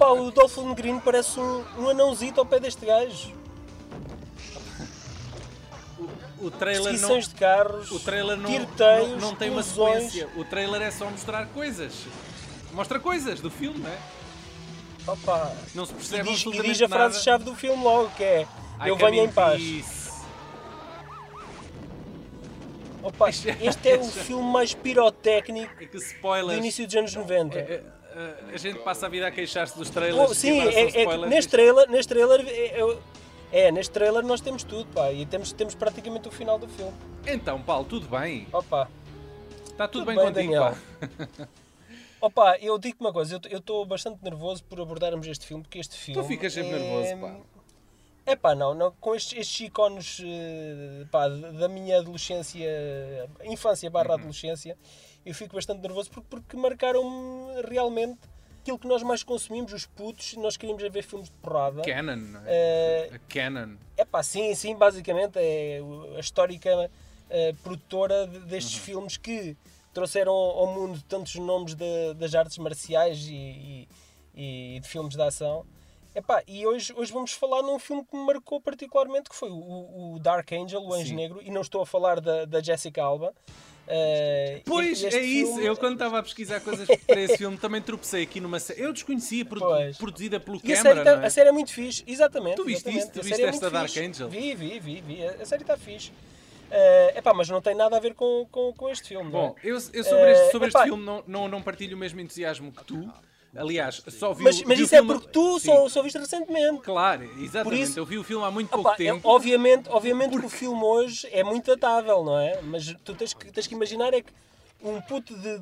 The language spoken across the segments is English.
Opa, o Dolph Lundgren parece um, um anãozito ao pé deste gajo. O trailer não, de carros, o trailer não, tiroteios, não, não tem uma sequência. O trailer é só mostrar coisas. Mostra coisas do filme, não é? Opa. Não se E percebe diz, e diz a frase-chave do filme logo, que é I Eu venho em paz. peace. Opa, este é o filme mais pirotécnico É do início dos anos 90. É, é, a gente passa a vida a queixar-se dos trailers. Que sim, é, é neste trailer, neste trailer é, é- é, neste trailer nós temos tudo, pá, e temos, temos praticamente o final do filme. Então, Paulo, tudo bem? Opa, Está tudo, Tudo bem, bem, contigo, Daniel. pá? opa, eu digo uma coisa, eu estou bastante nervoso por abordarmos este filme, porque este filme. Tu ficas sempre é... nervoso, pá. É pá, não, não, com estes, estes ícones eh, pá, da minha adolescência, infância barra Uhum. adolescência, eu fico bastante nervoso porque, porque marcaram realmente aquilo que nós mais consumimos, os putos, nós queríamos ver filmes de porrada. Canon, não é? A Canon. É pá, sim, sim, basicamente é a histórica eh, produtora de- destes Uhum. filmes que trouxeram ao mundo tantos nomes de- das artes marciais e, e- e de filmes de ação. Epá, e hoje, hoje vamos falar num filme que me marcou particularmente, que foi o, o Dark Angel, o Anjo Sim. Negro, e não estou a falar da, da Jessica Alba. Eh, Pois, é isso. filme- Eu quando estava a pesquisar coisas para esse filme também tropecei aqui numa série. Eu desconhecia, produ- produzida pelo E a tá- é? a série é muito fixe, exatamente. Tu viste exatamente. isso? Tu A viste é esta muito Dark fixe. Angel? Vi, vi, vi, vi. A série está fixe. É epá, mas não tem nada a ver com, com, com este filme. não é? Bom, eu, eu sobre, este, Eh, sobre epá. este filme não, não, não partilho o mesmo entusiasmo que tu. Aliás, só vi mas o, mas vi o isso é filme- porque tu só, só viste recentemente. Claro, exatamente. isso- Eu vi o filme há muito pouco Opa, é- tempo. obviamente obviamente que o filme hoje é muito datável, não é? Mas tu tens que, tens que imaginar é que um puto de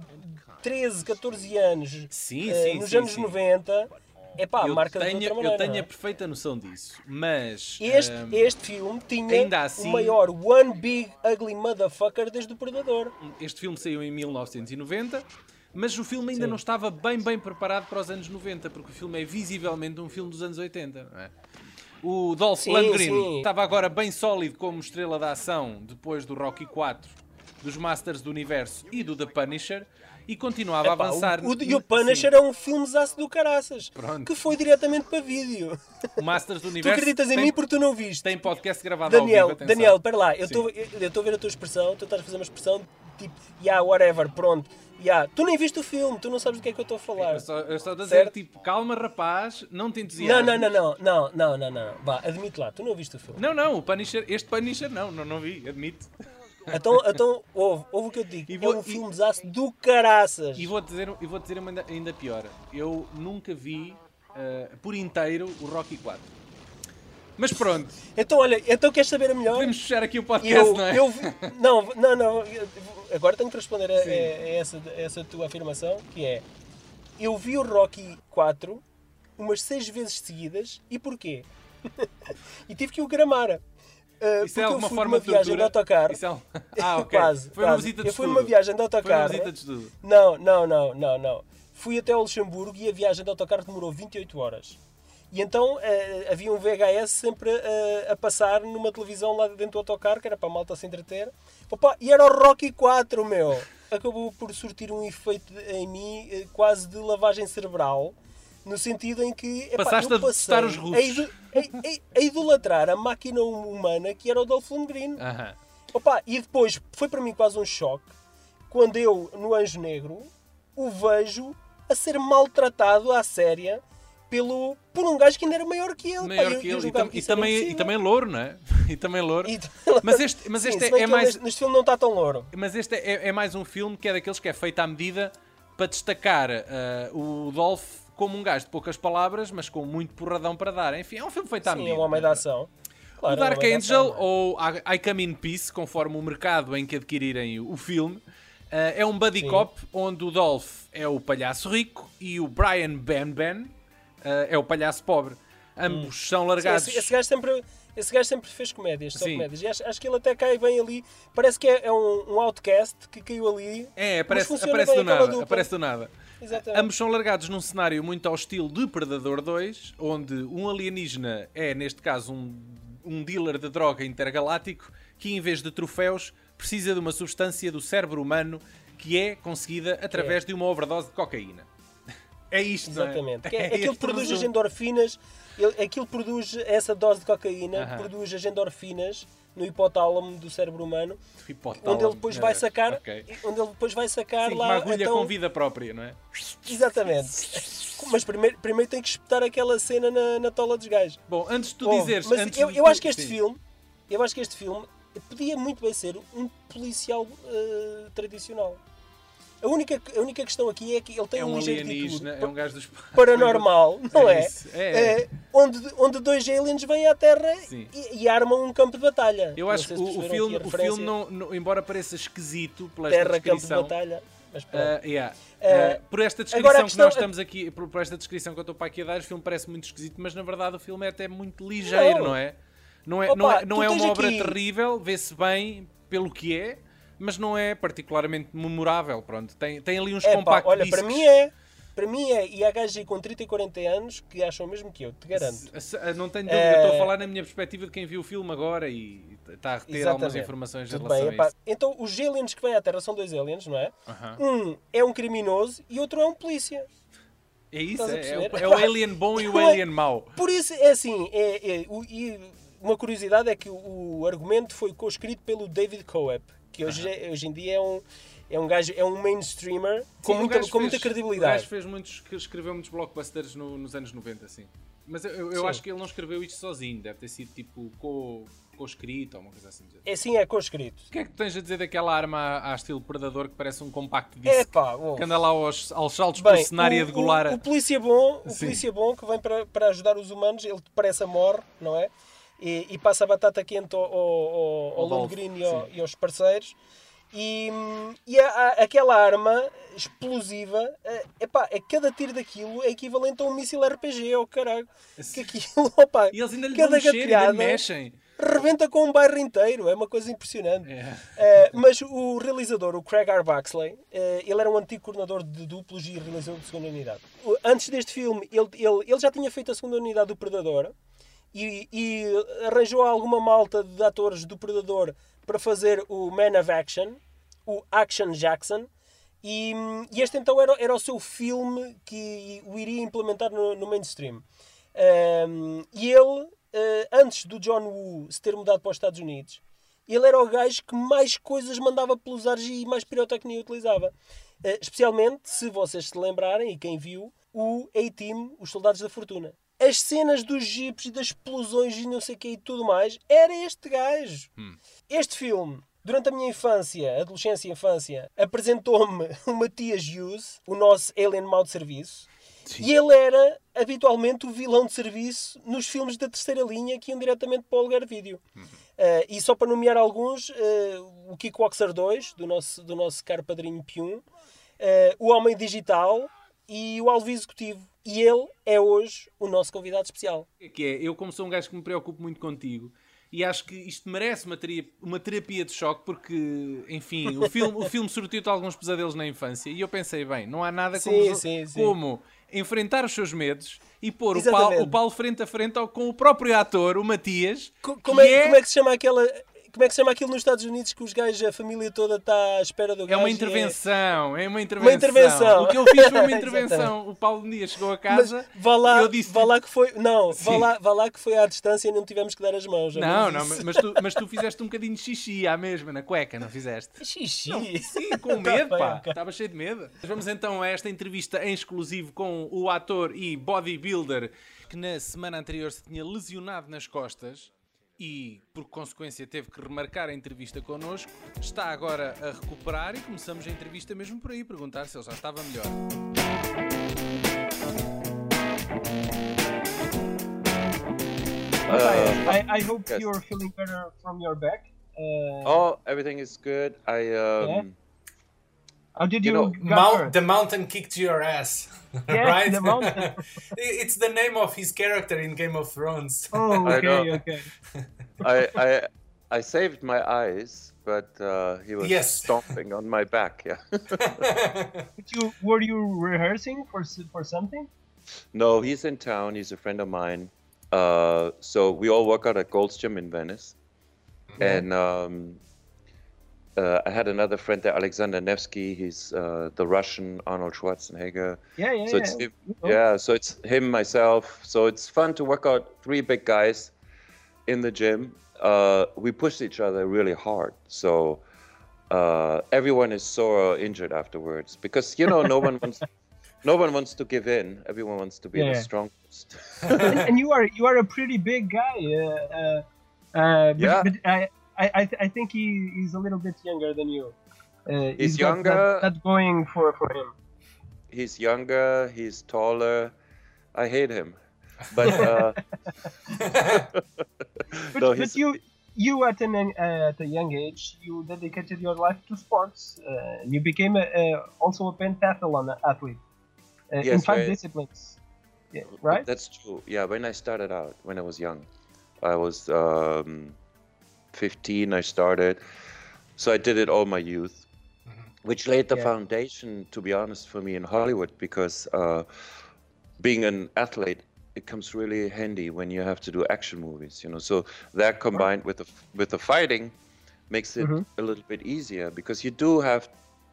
13, 14 anos Sim, eh, sim, nos sim, anos sim. 90 é pá, eu marca de tenho, eu maneira. tenho não a é? perfeita noção disso. Mas. Este, ahm, este filme tinha ainda assim- o maior One Big Ugly Motherfucker desde o Predador. Este filme saiu em 1990, mas o filme ainda Sim. não estava bem bem preparado para os anos 90, porque o filme é visivelmente um filme dos anos 80. não é? O Dolph Sim, Lundgren sim. estava agora bem sólido como estrela da ação depois do Rocky 4, dos Masters do Universo e do The Punisher e continuava a Epá, avançar. o, o, e o Punisher é um filmezaço do caraças Pronto. que foi diretamente para vídeo. Sim, o Masters do Tu Universo. acreditas em tem, mim porque tu não viste. tem podcast gravado ao Daniel, vivo. atenção. Daniel, espera lá, Sim. eu estou a ver a tua expressão, tu estás a fazer uma expressão tipo, yeah, whatever, pronto. Yeah. Tu nem viste o filme, tu não sabes do que é que eu estou a falar. Eu só, eu só estou a dizer, Certo? tipo, calma rapaz, não te Não, entusiasmes. não, não, não, não, não, não, não. Vá, admite lá, tu não viste o filme. Não, não, o Punisher, este Punisher não, não, não vi, admito. Então, então ouve, ouve o que eu te digo. E vou- é um e- filmezaço do caraças. E vou dizer, e vou dizer uma ainda, ainda pior. Eu nunca vi eh, por inteiro o Rocky 4. Mas pronto, Então, olha, então queres saber a melhor? podemos fechar aqui o podcast, Eu, não é? eu não, não, não. Agora tenho que responder a, a- a essa, a essa tua afirmação, que é eu vi o Rocky 4 umas seis vezes seguidas e porquê? e tive que o gramar. Uh, Isso é porque alguma eu fui forma numa viagem de autocarro. Isso é um- Ah, ok. Quase, Foi uma quase. visita de Eu fui estudo. numa viagem de Foi uma autocarro. visita de estudo. Não, não, não, não, não. Fui até ao Luxemburgo e a viagem de autocarro demorou 28 horas. E então eh, havia um VHS sempre eh, a passar numa televisão lá dentro do autocarro, que era para a malta se entreter. Opa, e era o Rocky 4, meu! Acabou por surtir um efeito em mim eh, quase de lavagem cerebral, no sentido em que epá, Passaste eu a passei os russos. A, ido- a- a- idolatrar a máquina humana que era o Dolph Lundgren. Opa, e depois foi para mim quase um choque quando eu, no Anjo Negro, o vejo a ser maltratado à séria pelo, por um gajo que ainda era maior que ele. Maior Pá, que ele. E, tam- e também, e também louro, não é? E também louro. E- Mas este, mas Sim, este se é, é mais. neste, neste filme não está tão louro. Mas este é, é mais um filme que é daqueles que é feito à medida para destacar ah, o Dolph como um gajo de poucas palavras, mas com muito porradão para dar. Enfim, é um filme feito à Sim, medida. é um homem da ação. Claro, o é Dark da Angel, ação, é? ou I Come in Peace, conforme o mercado em que adquirirem o filme, ah, é um buddy Sim. cop onde o Dolph é o palhaço rico e o Brian Ben Ben ah, é o palhaço pobre. Ambos são Sim, largados. esse, esse gajo sempre, esse gajo sempre fez comédias, só Sim. comédias. E acho, acho que ele até cai bem ali. Parece que é, é um, um outcast que caiu ali. É, aparece, aparece do nada. Aparece do nada. Exatamente. Ambos são largados num cenário muito ao estilo de Predador 2, onde um alienígena é, neste caso, um, um dealer de droga intergaláctico que, em vez de troféus, precisa de uma substância do cérebro humano que é conseguida através de uma overdose de cocaína. É isto, não é? Exatamente. Que é, É aquilo produz as endorfinas, ele- aquilo produz essa dose de cocaína, Aham. produz as endorfinas no hipotálamo do cérebro humano, Hipotálamo. onde ele depois vai sacar, Ok. onde ele depois vai sacar Sim, lá uma agulha então, com vida própria, não é? Exatamente. Mas primeiro, primeiro tem que espetar aquela cena na, na tola dos gajos. Bom, antes de tu Oh, dizeres. mas eu, eu tu- acho que este sim. filme, eu acho que este filme podia muito bem ser um policial eh, tradicional. A única, a única questão aqui é que ele tem É um, um ligeiro alienígena, título é um gajo dos. paranormal, não é? isso, é, é. Eh, onde, onde dois aliens vêm à Terra e, e armam um campo de batalha. Eu Não acho que o, filme, o filme não, não- embora pareça esquisito pela Terra, campo de descrição, batalha. Mas ah, yeah, ah, por esta descrição a que questão nós é- estamos aqui, por, por esta descrição que eu estou para aqui a dar, o filme parece muito esquisito, mas na verdade o filme é até muito ligeiro, não, Não. é? Não é, Opa, não é, não é uma obra aqui- terrível, vê-se bem pelo que é, mas não é particularmente memorável. Pronto, tem, tem ali uns É, pá, compactos olha, para mim é. Para mim é. E há gajos aí com 30 e 40 anos que acham o mesmo que eu, te garanto. Não tenho dúvida, Eh, estou a falar na minha perspectiva de quem viu o filme agora e está a reter algumas informações Tudo bem, epá. Então os aliens que vêm à Terra são dois aliens, não é? Um é um criminoso e outro é um polícia. É isso, é, é, o, é o alien bom e o é- alien mau. Por isso, é assim, é, é, o- e uma curiosidade é que o, o argumento foi co-escrito pelo David Coep, que hoje, é- hoje em dia é um, é um gajo, é um mainstreamer com, Sim, o muita, com muita fez- O credibilidade. gajo fez muitos, que escreveu muitos blockbusters no- nos anos 90, sim. Mas eu, eu- acho que ele não escreveu isto sozinho, deve ter sido tipo co- co-escrito ou uma coisa assim. É sim, é co-escrito. O que é que tens a dizer daquela arma à estilo Predador que parece um compact É disc? pá, oh. que anda lá aos, aos saltos Bem, pelo cenário a o, degolar. o, a- o polícia bom, o Sim. polícia bom que vem para, para ajudar os humanos, ele parece a morre, não é? E, e passa a batata quente ao, ao, ao, ao Green e, ao- e aos parceiros. E, e a- a- aquela arma explosiva, é, epá, é cada tiro daquilo é equivalente a um míssil RPG, ou caralho. Que aquilo, opá, E eles ainda lhe cada gatilhada mexem. rebenta com um bairro inteiro, é uma coisa impressionante. É. Eh, mas o realizador, o Craig R. Baxley, eh, ele era um antigo coordenador de duplos e realizador de segunda unidade. Antes deste filme, ele, ele, ele já tinha feito a segunda unidade do Predador e, e arranjou alguma malta de atores do Predador para fazer o Man of Action, o Action Jackson. E, e este então era, era o seu filme que o iria implementar no, no mainstream. Um, e ele, eh, antes do John Woo se ter mudado para os Estados Unidos, ele era o gajo que mais coisas mandava pelos ares e mais pirotecnia utilizava. Eh, especialmente, se vocês se lembrarem, e quem viu, o A-Team, os Soldados da Fortuna. As cenas dos jipes e das explosões e não sei o que e tudo mais, era este gajo. Este filme, durante a minha infância, adolescência e infância, apresentou-me o Matias Hughes, o nosso alien mau de serviço, e ele era habitualmente o vilão de serviço nos filmes da terceira linha que iam diretamente para o lugar vídeo. Eh, e só para nomear alguns, eh, o Kickboxer 2, do nosso, do nosso caro padrinho Pium, eh, o Homem Digital e o Alvo Executivo. E ele é hoje o nosso convidado especial. que é, eu como sou um gajo que me preocupo muito contigo e acho que isto merece uma terapia, uma terapia de choque porque, enfim, o filme, o filme sortiu-te alguns pesadelos na infância e eu pensei, bem, não há nada como, Sim, sim, sim. como enfrentar os seus medos e pôr o. Paulo, o Paulo frente a frente ao- com o próprio ator, o Matias, Co- Como é, como é que se chama aquela. Como é que se chama aquilo nos Estados Unidos que os gajos, a família toda está à espera do É gajo? uma e intervenção, é uma intervenção. intervenção. O que eu fiz foi uma intervenção. o Paulo um dia chegou a Mas casa vá lá, eu disse vá lá que foi. Não, vá lá, vá lá que foi à distância e não tivemos que dar as mãos. Não, não, mas, mas tu, mas tu fizeste um bocadinho de xixi à mesma, na cueca, não fizeste? Xixi. Sim, com Tá medo, pá. Estava cheio de medo. Mas Vamos então a esta entrevista em exclusivo com o ator e bodybuilder que na semana anterior se tinha lesionado nas costas e, por consequência, teve que remarcar a entrevista connosco. Está agora a recuperar e começamos a entrevista mesmo por aí, perguntar se ele já estava melhor. I, I hope yes. you're feeling better from your back. Uh, Oh, everything is good. I um, how did you you, know, Mount, the mountain kicked your ass, Yeah, right? the mountain. it's the name of his character in Game of Thrones. Oh, I okay, know. okay. I, I I saved my eyes, but uh, he was Yes. stomping on my back. Yeah. But you, were you rehearsing for for something? no, he's in town. He's a friend of mine. Uh, so we all work out at Gold's Gym in Venice, and um, uh, I had another friend there, Alexander Nevsky. He's uh, the Russian Arnold Schwarzenegger. Yeah, yeah, So yeah. it's him, yeah. So it's him, myself. So it's fun to work out three big guys in the gym. Uh, we pushed each other really hard. So uh, everyone is sore or injured afterwards because you know no one wants no one wants to give in. Everyone wants to be Yeah. the strongest. and, and you are you are a pretty big guy. Uh, uh, uh, but, Yeah. but I I I, th- I think he, he's a little bit younger than you. Uh, He's got younger. That, that going for for him. He's younger. He's taller. I hate him, but uh, But, no, but you you at an uh, at a young age you dedicated your life to sports. Uh, you became a, a, also a pentathlon athlete uh, in five right. disciplines. Yeah, right? That's true. Yeah, when I started out, when I was young, I was um, 15. I started, so I did it all my youth, which laid the Yeah. foundation, to be honest, for me in Hollywood because uh, being an athlete, it comes really handy when you have to do action movies. You know, so that combined with the with the fighting makes it Mhm. a little bit easier because you do have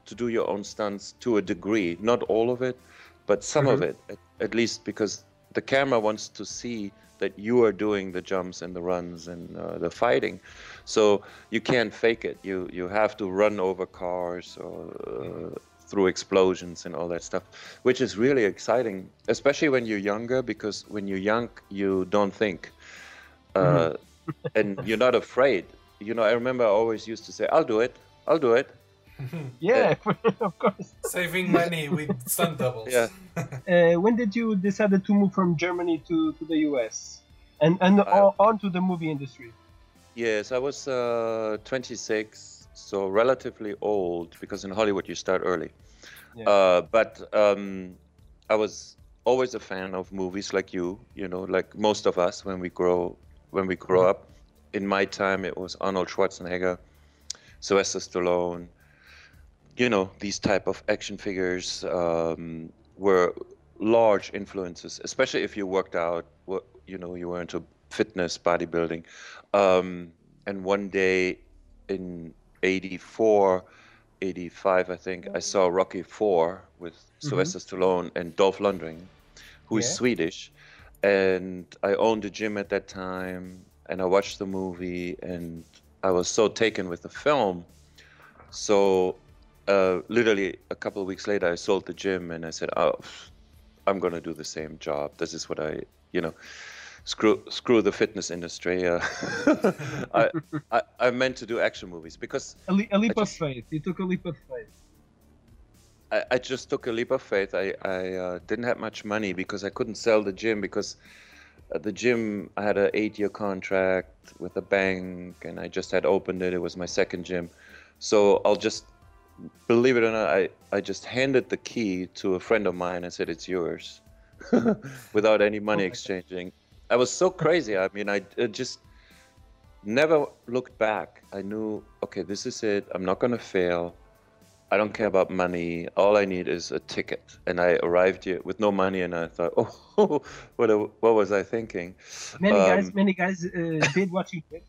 to do your own stunts to a degree, not all of it, but some of it at, at least because the camera wants to see that you are doing the jumps and the runs and uh, the fighting. So you can't fake it. You you have to run over cars or uh, through explosions and all that stuff which is really exciting especially when you're younger because when you're young you don't think uh, and you're not afraid. You know i remember i always used to say i'll do it. I'll do it yeah, of course. Saving money with stunt doubles. Yeah. Uh, when did you decided to move from Germany to, to the US and and I- on, on to the movie industry? Yes, I was uh, 26, so relatively old because in Hollywood you start early. Yeah. Uh, but um, I was always a fan of movies like you, you know, like most of us when we grow when we grow up. In my time, it was Arnold Schwarzenegger, Sylvester Stallone. You know, these type of action figures um, were large influences, especially if you worked out. What you know, you were into fitness, bodybuilding. Um, and one day in 84, 85, I think, I saw Rocky 4 with Sylvester Stallone and Dolph Lundgren, who is Yeah. Swedish. And I owned a gym at that time, and I watched the movie, and I was so taken with the film. So, uh, literally a couple of weeks later, I sold the gym, and I said, "Oh, I'm going to do the same job. This is what I, you know, screw screw the fitness industry. Uh, I, I I meant to do action movies because A, le- a leap I of faith. You took a leap of faith. I, I just took a leap of faith. I I uh, didn't have much money because I couldn't sell the gym because uh, the gym I had an eight year contract with a bank and I just had opened it. It was my second gym, so I'll just believe it or not, I I just handed the key to a friend of mine and said it's yours, without any money God. exchanging. I was so crazy. I mean, I, I just never looked back. I knew, okay, this is it. I'm not going to fail. I don't care about money. All I need is a ticket. And I arrived here with no money, and I thought, oh, what, what was I thinking? Many guys, Um, many guys uh, did what you did.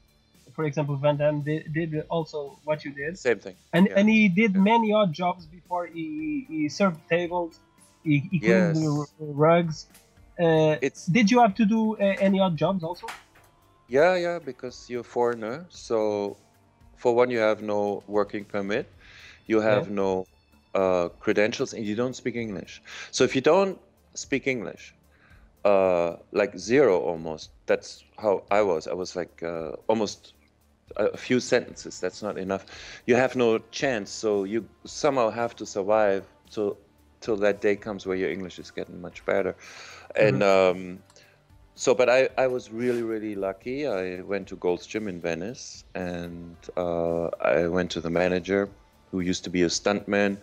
For example, Van Damme did, did also what you did, Same thing. and yeah. and he did many odd jobs before he he served tables, he, he cleaned Yes. rugs. Uh, It's did you have to do uh, any odd jobs also? yeah, yeah, because you're a foreigner. So, for one, you have no working permit, you have no uh, credentials, and you don't speak English. So, if you don't speak English, uh, like zero almost, that's how I was. I was like uh, almost a few sentences. That's not enough. You have no chance. So, you somehow have to survive till till that day comes where your English is getting much better. And um, so, but I, I was really, really lucky. I went to Gold's Gym in Venice and uh, I went to the manager who used to be a stuntman.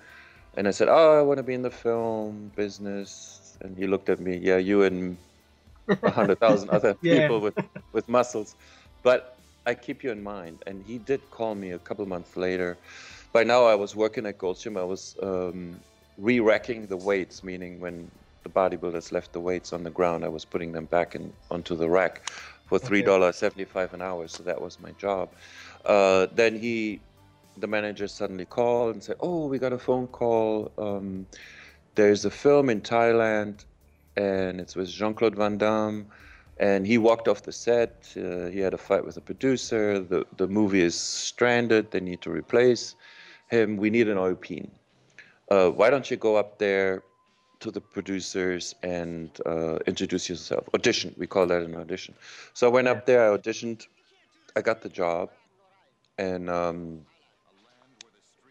And I said, Oh, I want to be in the film business. And he looked at me, Yeah, you and a hundred thousand other Yeah. people with, with muscles. But I keep you in mind. And he did call me a couple months later. By now, I was working at Gold's Gym. I was um, re racking the weights, meaning when the bodybuilders left the weights on the ground, I was putting them back in onto the rack for three dollars seventy five an hour. So that was my job. Uh, then he the manager suddenly called and said, "Oh, we got a phone call. Um, there's a film in Thailand, and it's with Jean-Claude Van Damme." And he walked off the set. Uh, he had a fight with the producer. The the movie is stranded. They need to replace him. We need an European. Uh, why don't you go up there to the producers and uh, introduce yourself? Audition. We call that an audition. So I went up there. I auditioned. I got the job, and um,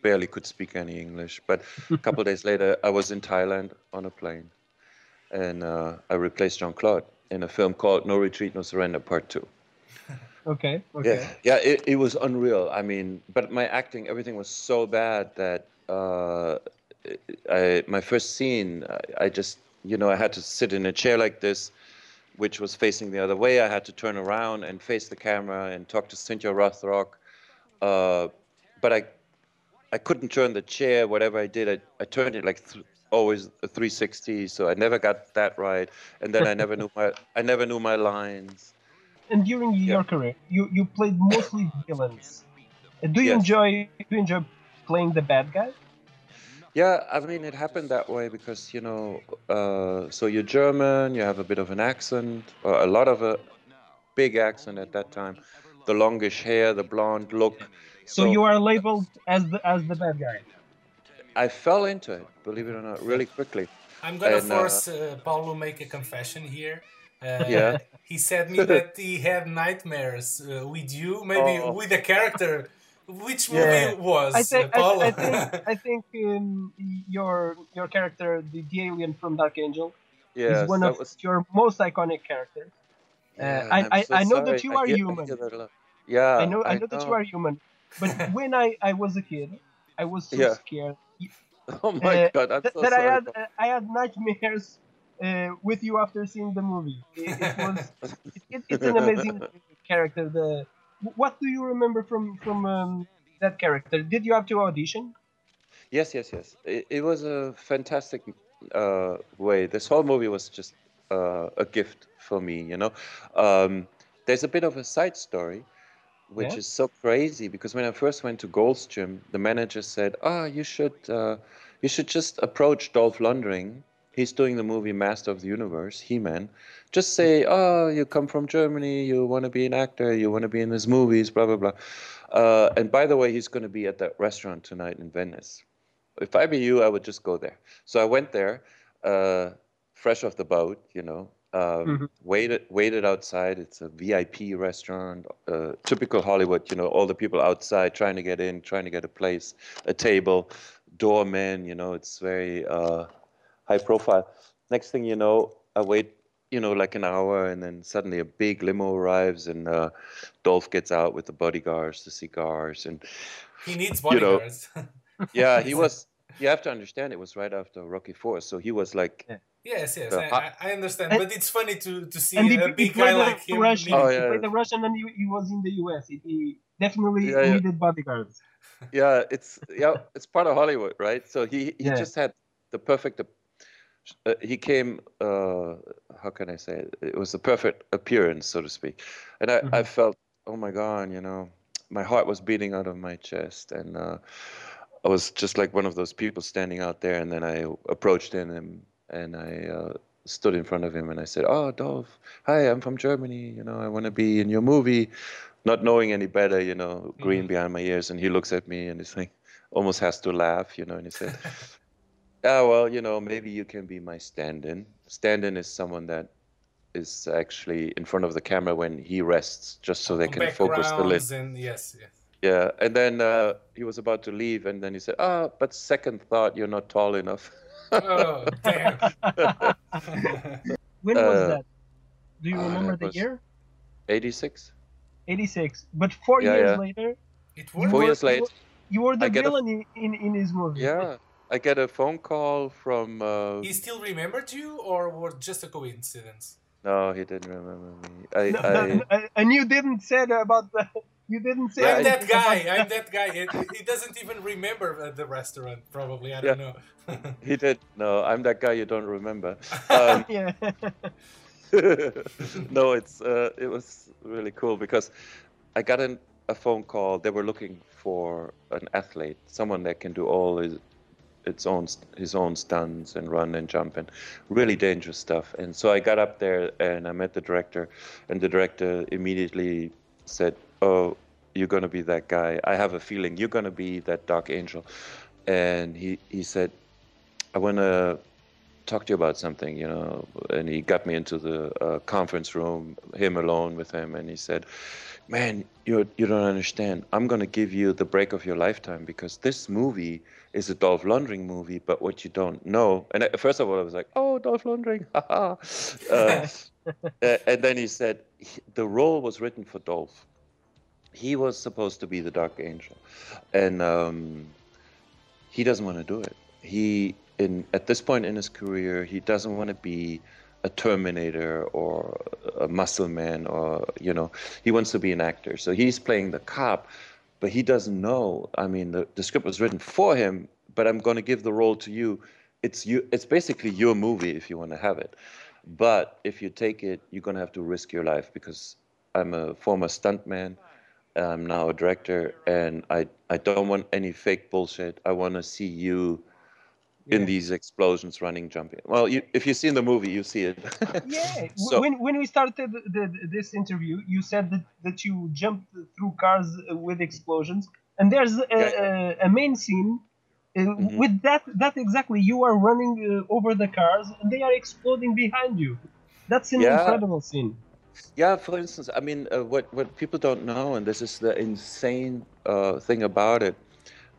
barely could speak any English. But a couple days later, I was in Thailand on a plane, and uh, I replaced Jean Claude in a film called No Retreat, No Surrender Part Two. Okay. Okay. Yeah, yeah, it, it was unreal. I mean, but my acting, everything was so bad that uh, I, my first scene, I, I just, you know, I had to sit in a chair like this, which was facing the other way. I had to turn around and face the camera and talk to Cynthia Rothrock. Uh, but I, I couldn't turn the chair. Whatever I did, I, I turned it like th- always a 360. So I never got that right. And then I never knew my, I never knew my lines. And during your career, you you played mostly villains. Do you Yes. enjoy do you enjoy playing the bad guy? Yeah, I mean, it happened that way because, you know, uh, so you're German, you have a bit of an accent, or a lot of a big accent at that time, the longish hair, the blonde look. So, you are labeled as the as the bad guy. I fell into it, believe it or not, really quickly. I'm gonna And, uh, force uh, Paulo make a confession here. Uh, Yeah. He said me that he had nightmares uh, with you, maybe Oh. with a character. Which movie Yeah. was I think uh, I, Paulo? I think I think um, your your character, the, the alien from Dark Angel, Yeah, is one of was. your most iconic characters. yeah, I- I'm I- so I know that you are hear- human. hear that a lot. Yeah, I know I know that you are human, but when I, I was a kid, I was so Yeah. scared Oh my uh, god, I'm so that I had uh, I had nightmares uh, with you after seeing the movie. It, it was it, it's an amazing character. The what do you remember from from um, that character? Did you have to audition? Yes, yes, yes. It, it was a fantastic uh, way. This whole movie was just uh, a gift for me, you know. Um, there's a bit of a side story, which Yeah. is so crazy because when I first went to Gold's Gym, the manager said, "Ah, you should, uh, you should just approach Dolph Lundgren. He's doing the movie Master of the Universe, He-Man. Just say, oh, you come from Germany, you want to be an actor, you want to be in his movies, blah blah blah. Uh, and by the way, he's going to be at that restaurant tonight in Venice." if I be you, I would just go there. So I went there, uh, fresh off the boat, you know, um, Mhm. waited waited outside. It's a VIP restaurant, uh, typical Hollywood. You know, all the people outside trying to get in, trying to get a place, a table, doorman. You know, it's very uh, high profile. Next thing you know, I wait. You know, like an hour, and then suddenly a big limo arrives, and uh, Dolph gets out with the bodyguards, the cigars, and he needs you know, bodyguards. yeah, he was. You have to understand, it was right after Rocky Four, so he was like, yes, yes, The I, I I understand. And- but it's funny to, to see And a he big guy like the him. Russian. Oh, He yeah. played the Russian, and he, he was in the US. He, he definitely Yeah, yeah. needed bodyguards. yeah, it's yeah, it's part of Hollywood, right? So he he Yeah. just had the perfect. Uh, he came. Uh, how can I say it? It was the perfect appearance, so to speak, and I, I Mhm. felt, oh my god, you know, my heart was beating out of my chest, and uh, I was just like one of those people standing out there, and then I approached him and I uh, stood in front of him and I said, "Oh, Dolph, hi, I'm from Germany. You know, I want to be in your movie." Not knowing any better, you know, green Mhm. behind my ears, and he looks at me and he's like, almost has to laugh, you know, and he said, "Ah, well, you know, maybe you can be my stand-in. Stand-in is someone that is actually in front of the camera when he rests, just so they can focus the lid." Backgrounds and yes, yes. Yeah, and then uh, he was about to leave, and then he said, "Ah, but second thought, you're not tall enough." Oh damn! When was Uh, that? Do you uh, remember that the year? 86. 86. But four Yeah, years yeah. later, it you. Four were- years you late. were- You were the I get a- villain in, in, in his movie. Yeah, I get a phone call from. Uh, He still remembered you, or was just a coincidence? no, he didn't remember me. I, No, I, no, no, and you didn't say about the. You didn't say. I'm that guy. I'm that guy. He, he doesn't even remember the restaurant. Probably. I don't know. he did. No, I'm that guy you don't remember. Um, yeah. no, it's uh, it was really cool because I got an, a phone call. They were looking for an athlete, someone that can do all his its own his own stunts and run and jump and really dangerous stuff. And so I got up there and I met the director, and the director immediately said, "Oh, you're gonna be that guy. I have a feeling you're gonna be that dark angel." And he he said, "I want to talk to you about something, you know." And he got me into the uh, conference room, him alone with him, and he said, "Man, you you don't understand. I'm gonna give you the break of your lifetime because this movie." is a Dolph Lundgren movie, but what you don't know. And at, first of all, I was like, oh, Dolph Lundgren, haha. uh, and then he said, the role was written for Dolph. He was supposed to be the Dark Angel, and um, he doesn't want to do it. He, in at this point in his career, he doesn't want to be a Terminator or a muscle man, or you know, he wants to be an actor. So he's playing the cop but he doesn't know. I mean, the, the script was written for him, but I'm going to give the role to you. It's you. It's basically your movie if you want to have it. But if you take it, you're going to have to risk your life because I'm a former stuntman. I'm now a director, and I I don't want any fake bullshit. I want to see you in these explosions, running, jumping. Well, you, if you see in the movie, you see it. yeah. so, when when we started the, the, this interview, you said that, that you jumped through cars with explosions, and there's a, yeah. a, a main scene. Uh, mm-hmm. With that, that exactly, you are running uh, over the cars, and they are exploding behind you. That's an yeah. incredible scene. Yeah, for instance, I mean, uh, what what people don't know, and this is the insane uh, thing about it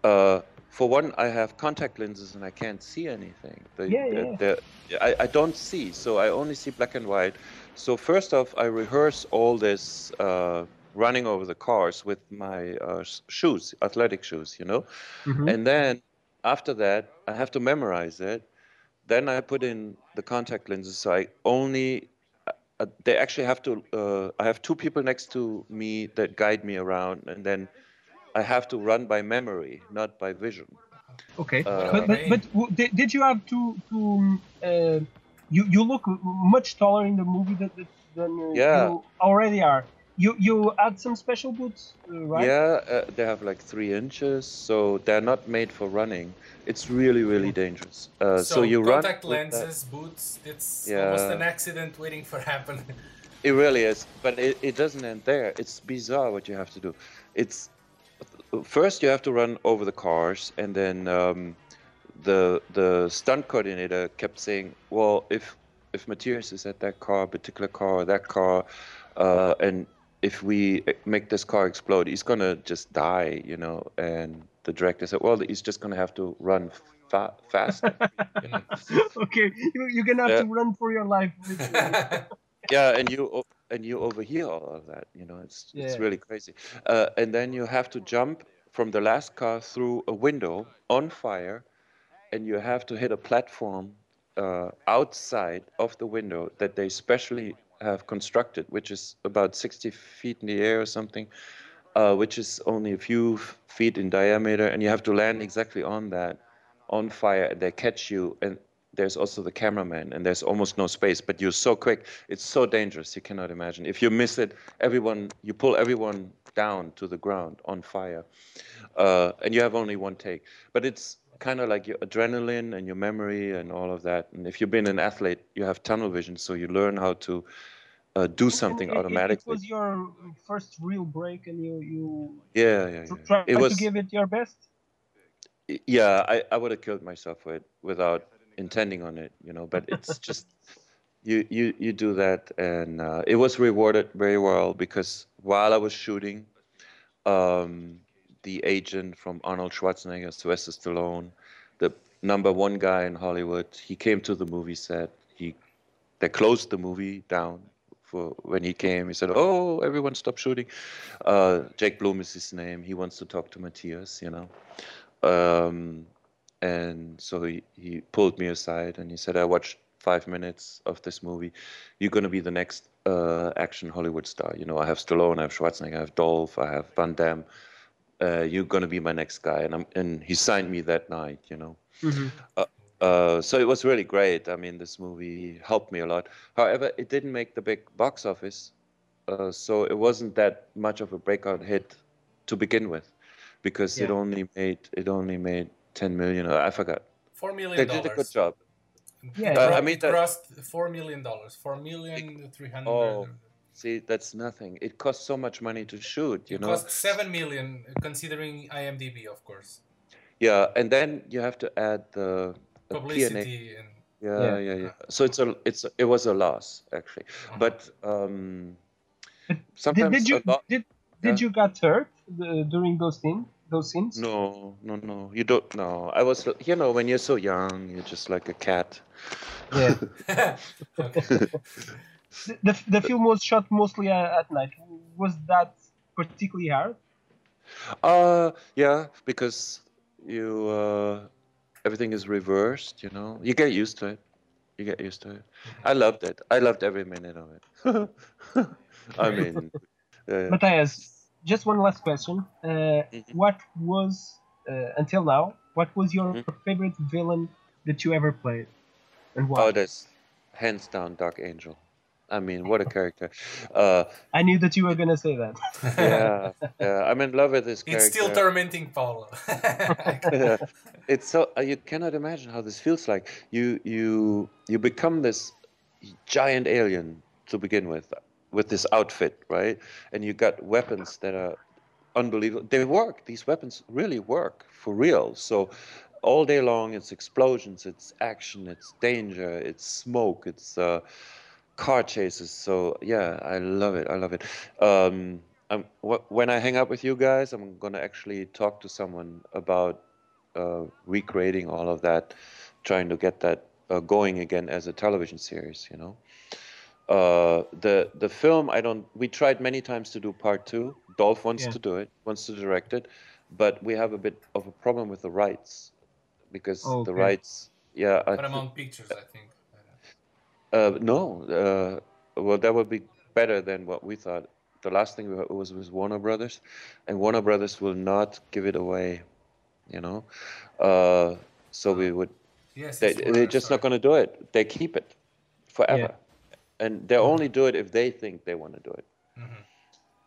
uh, for one, I have contact lenses and I can't see anything. They, yeah, yeah. I, I don't see, so I only see black and white. So first off, I rehearse all this uh, running over the cars with my uh, shoes, athletic shoes, you know. Mm-hmm. And then after that, I have to memorize it. Then I put in the contact lenses. So I only uh, uh they actually have to. Uh, I have two people next to me that guide me around, and then I have to run by memory, not by vision. Okay, uh, but, but, but did, did you have to to uh, you you look much taller in the movie than, than yeah. you already are. You you add some special boots, uh, right? Yeah, uh, they have like three inches, so they're not made for running. It's really really dangerous. Uh, so, so, you contact run. Contact lenses, boots. It's yeah. almost an accident waiting for happen. it really is, but it, it doesn't end there. It's bizarre what you have to do. It's first you have to run over the cars, and then um, the the stunt coordinator kept saying, "Well, if if Matthias is at that car, particular car, that car, uh, and if we make this car explode, he's gonna just die," you know. And the director said, "Well, he's just gonna have to run fa- fast." you know? okay, you're gonna have yeah. to run for your life. yeah, and you and you overhear all of that. You know, it's yeah. it's really crazy. Uh, and then you have to jump from the last car through a window on fire, and you have to hit a platform uh, outside of the window that they specially have constructed, which is about 60 feet in the air or something, uh, which is only a few feet in diameter, and you have to land exactly on that, on fire, and they catch you, and there's also the cameraman and there's almost no space but you're so quick it's so dangerous you cannot imagine. If you miss it everyone you pull everyone down to the ground on fire uh, and you have only one take but it's kind of like your adrenaline and your memory and all of that and if you've been an athlete you have tunnel vision so you learn how to uh, do something it, automatically. It was your first real break, and you you yeah yeah, yeah. it was, to give it your best. Yeah, I, I would have killed myself with without intending on it, you know. But it's just you you you do that, and uh, it was rewarded very well because while I was shooting, um, the agent from Arnold Schwarzenegger, Sylvester Stallone, the number one guy in Hollywood, he came to the movie set. He they closed the movie down for when he came. He said, "Oh, everyone stop shooting." Uh, Jake Bloom is his name. He wants to talk to Matthias, you know. Um, and so he, he pulled me aside and he said, I watched five minutes of this movie. You're going to be the next uh, action Hollywood star. You know, I have Stallone, I have Schwarzenegger, I have Dolph, I have Van Damme. Uh, you're going to be my next guy. And, I'm, and he signed me that night, you know. Mm-hmm. Uh, uh, so it was really great. I mean, this movie helped me a lot. However, it didn't make the big box office. Uh, so it wasn't that much of a breakout hit to begin with because Yeah. it only made it only made 10 million. I forgot. Four million They did a good job. Yeah, It Uh, I mean it that- cost four million dollars. Four million three hundred. Oh, See, that's nothing. It costs so much money to shoot, you it know. cost seven million, considering IMDb, of course. Yeah, and then you have to add the, the P&A. Publicity and Yeah, Yeah. yeah, yeah. So it's a it's a, it was a loss actually, Uh-huh. but um, Did, sometimes did you a lot. did did Yeah. you get hurt uh, during those scenes? Those scenes? No, no, no. You don't know. I was, you know, when you're so young, you're just like a cat. Yeah. The, the, film was shot mostly at night. Was that particularly hard? Uh, yeah, because you uh, everything is reversed. You know, you get used to it. You get used to it. I loved it. I loved every minute of it. I mean, uh, Matthias, just one last question. Uh, Mm-hmm. What was, uh, until now, what was your Mhm. favorite villain that you ever played? And why? oh, that's hands down Dark Angel. I mean, what a character. Uh, I knew that you were going to say that. yeah, yeah. I'm in love with this character. it's still tormenting Paulo. Yeah. it's so uh, you cannot imagine how this feels like you you you become this giant alien to begin with with this outfit right? And you got weapons that are unbelievable. They work. These weapons really work for real. So all day long it's explosions it's action it's danger it's smoke it's uh, car chases. So yeah i love it. I love it. Um, when i hang out with you guys i'm going to actually talk to someone about uh, recreating all of that, trying to get that uh, going again as a television series. You know, uh, the the film I don't. We tried many times to do part two. Dolph wants Yeah. to do it, wants to direct it, but we have a bit of a problem with the rights because the Okay. rights. Yeah, I thi- Paramount Pictures, I think. uh, no, uh, well, that would be better than what we thought. The last thing we heard was with Warner Brothers, and Warner Brothers will not give it away, you know. Uh, so we would. Yes, They, it's they're just sorry. not going to do it. They keep it forever, and they only do it if they think they want to do it.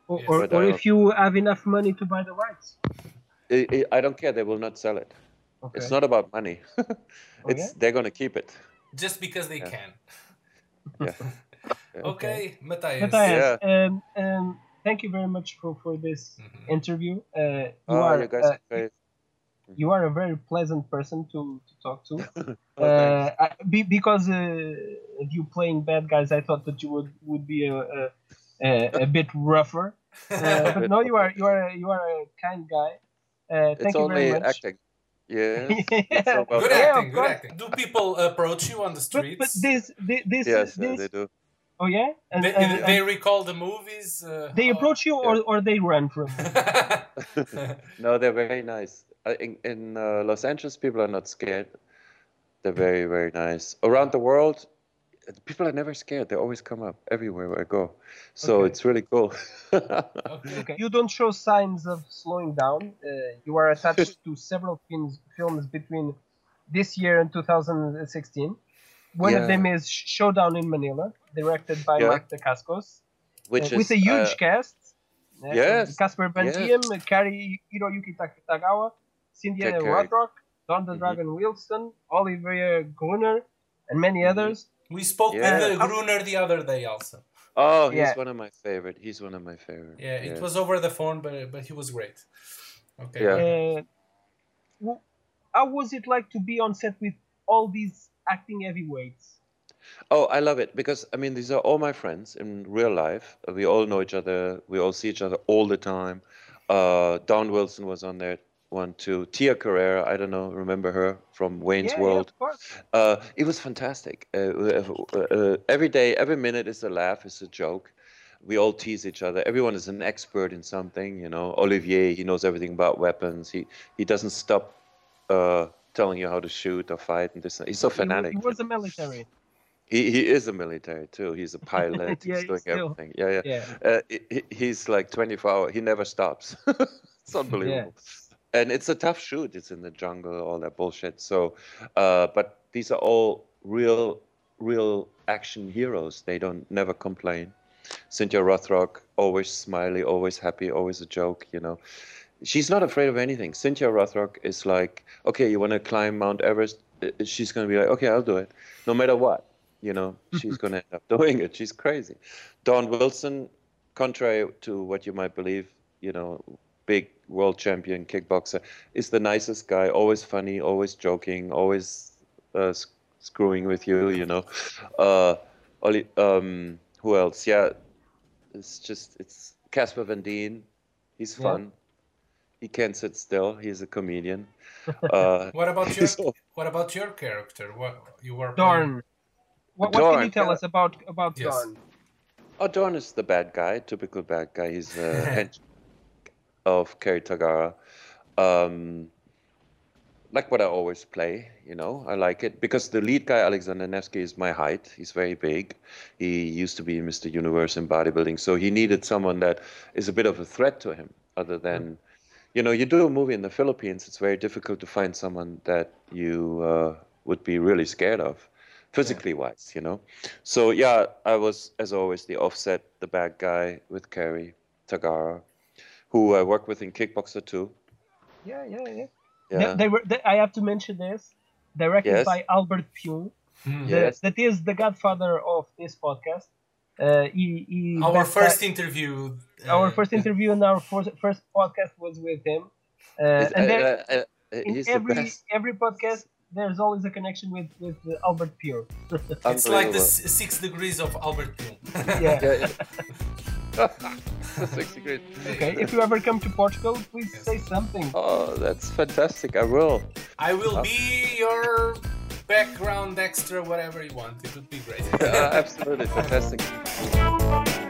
Or, Yes. or, or uh, if you have enough money to buy the rights. I I- I don't care. They will not sell it. Okay. It's not about money. it's yeah? they're going to keep it. Just because they Yeah. can. Yeah. Yeah. Okay, Matthias. Matthias, um, um, thank you very much for, for this Mhm. interview. Uh, you, Oh, are, you guys uh, are great. You are a very pleasant person to, to talk to. Oh, uh. I, be, because uh, of you playing bad guys, I thought that you would, would be a, a, a, a bit rougher. Uh, but no, you are you are you are a kind guy. Uh, thank it's you only very much. acting. Yeah. Yeah. It's about Good Yeah, acting, good course. acting. Do people approach you on the streets? but this this this, Yes, uh, this they do. oh yeah, and, they, and- they and recall the movies. Uh, they how- approach you or, or they run from you. No, they're very nice. Uh, In, in uh, Los Angeles, people are not scared. They're very, very nice. Around the world, uh, people are never scared. They always come up everywhere I go. So Okay. it's really cool. okay. Okay. You don't show signs of slowing down. Uh, you are attached to several films films between this year and 2016. One of them is Showdown in Manila, directed by Yeah. Mark Dacascos, Which uh, is with a huge uh, cast. Uh, yes, Casper Van yes. Diem, Cary Hiroyuki Tagawa, Cynthia Take care. Rothrock, Don the Mhm. Dragon Wilson, Olivier Gruner, and many Mhm. others. We spoke Yeah. with uh, Gruner the other day also. Oh, he's Yeah. one of my favorite. He's one of my favorite. Yeah, it was over the phone, but but he was great. Okay. Yeah. Uh, w- how was it like to be on set with all these acting heavyweights? Oh, I love it because I mean these are all my friends in real life. We all know each other. We all see each other all the time. Uh, Don Wilson was on there one too. Tia Carrere, I don't know, remember her from Wayne's yeah, yeah, World? course. Uh, it was fantastic. Uh, uh, uh, every day, every minute is a laugh, is a joke. We all tease each other. Everyone is an expert in something, you know. Olivier, he knows everything about weapons. He he doesn't stop uh, telling you how to shoot or fight and this. He's so fanatic. He was a military. He he is a military too. He's a pilot. Yeah, he's doing everything. Yeah, yeah. Yeah. Uh, he- he, he's like 24 hours. He never stops. it's unbelievable. And it's a tough shoot. It's in the jungle, all that bullshit. So, uh, but these are all real, real action heroes. They don't never complain. Cynthia Rothrock, always smiley, always happy, always a joke. You know, she's not afraid of anything. Cynthia Rothrock is like, okay, you want to climb Mount Everest? Uh, she's going to be like, okay, I'll do it, no matter what. You know, she's going to end up doing it. She's crazy. Don Wilson, contrary to what you might believe, you know, big world champion kickboxer, is the nicest guy. Always funny, always joking, always uh, screwing with you. You know, uh, um, who else? Yeah, it's just it's Casper Van Dien. He's fun. Yeah. He can't sit still. He's a comedian. Uh, what about your so, What about your character? What you were Dorn. What, what can you tell yeah. us about about yes. Dorn? Oh, Dorn is the bad guy, typical bad guy. He's a hench of Cary Tagawa. Um, like what I always play, you know, I like it because the lead guy Alexander Nevsky is my height. He's very big. He used to be Mr. Universe in bodybuilding, so he needed someone that is a bit of a threat to him, other than, you know, you do a movie in the Philippines. It's very difficult to find someone that you uh, would be really scared of, physically wise, you know. So yeah, I was as always the offset, the bad guy with Cary Tagawa, who I work with in Kickboxer too. Yeah, yeah, yeah. Yeah. They, they were. They, I have to mention this, directed yes. by Albert Pyun. Mm. yes. That is the godfather of this podcast. Uh, he, he our first that, interview. Uh, our first interview and our first, first podcast was with him. Uh, and there, uh, uh, uh, in every every podcast, there's always a connection with with Albert Pyun. it's like the six degrees of Albert Pyun. yeah. yeah, yeah. 60 great. Okay, if you ever come to Portugal, please yes. say something. Oh, that's fantastic. I will. I will be your background extra, whatever you want. It would be great. absolutely fantastic.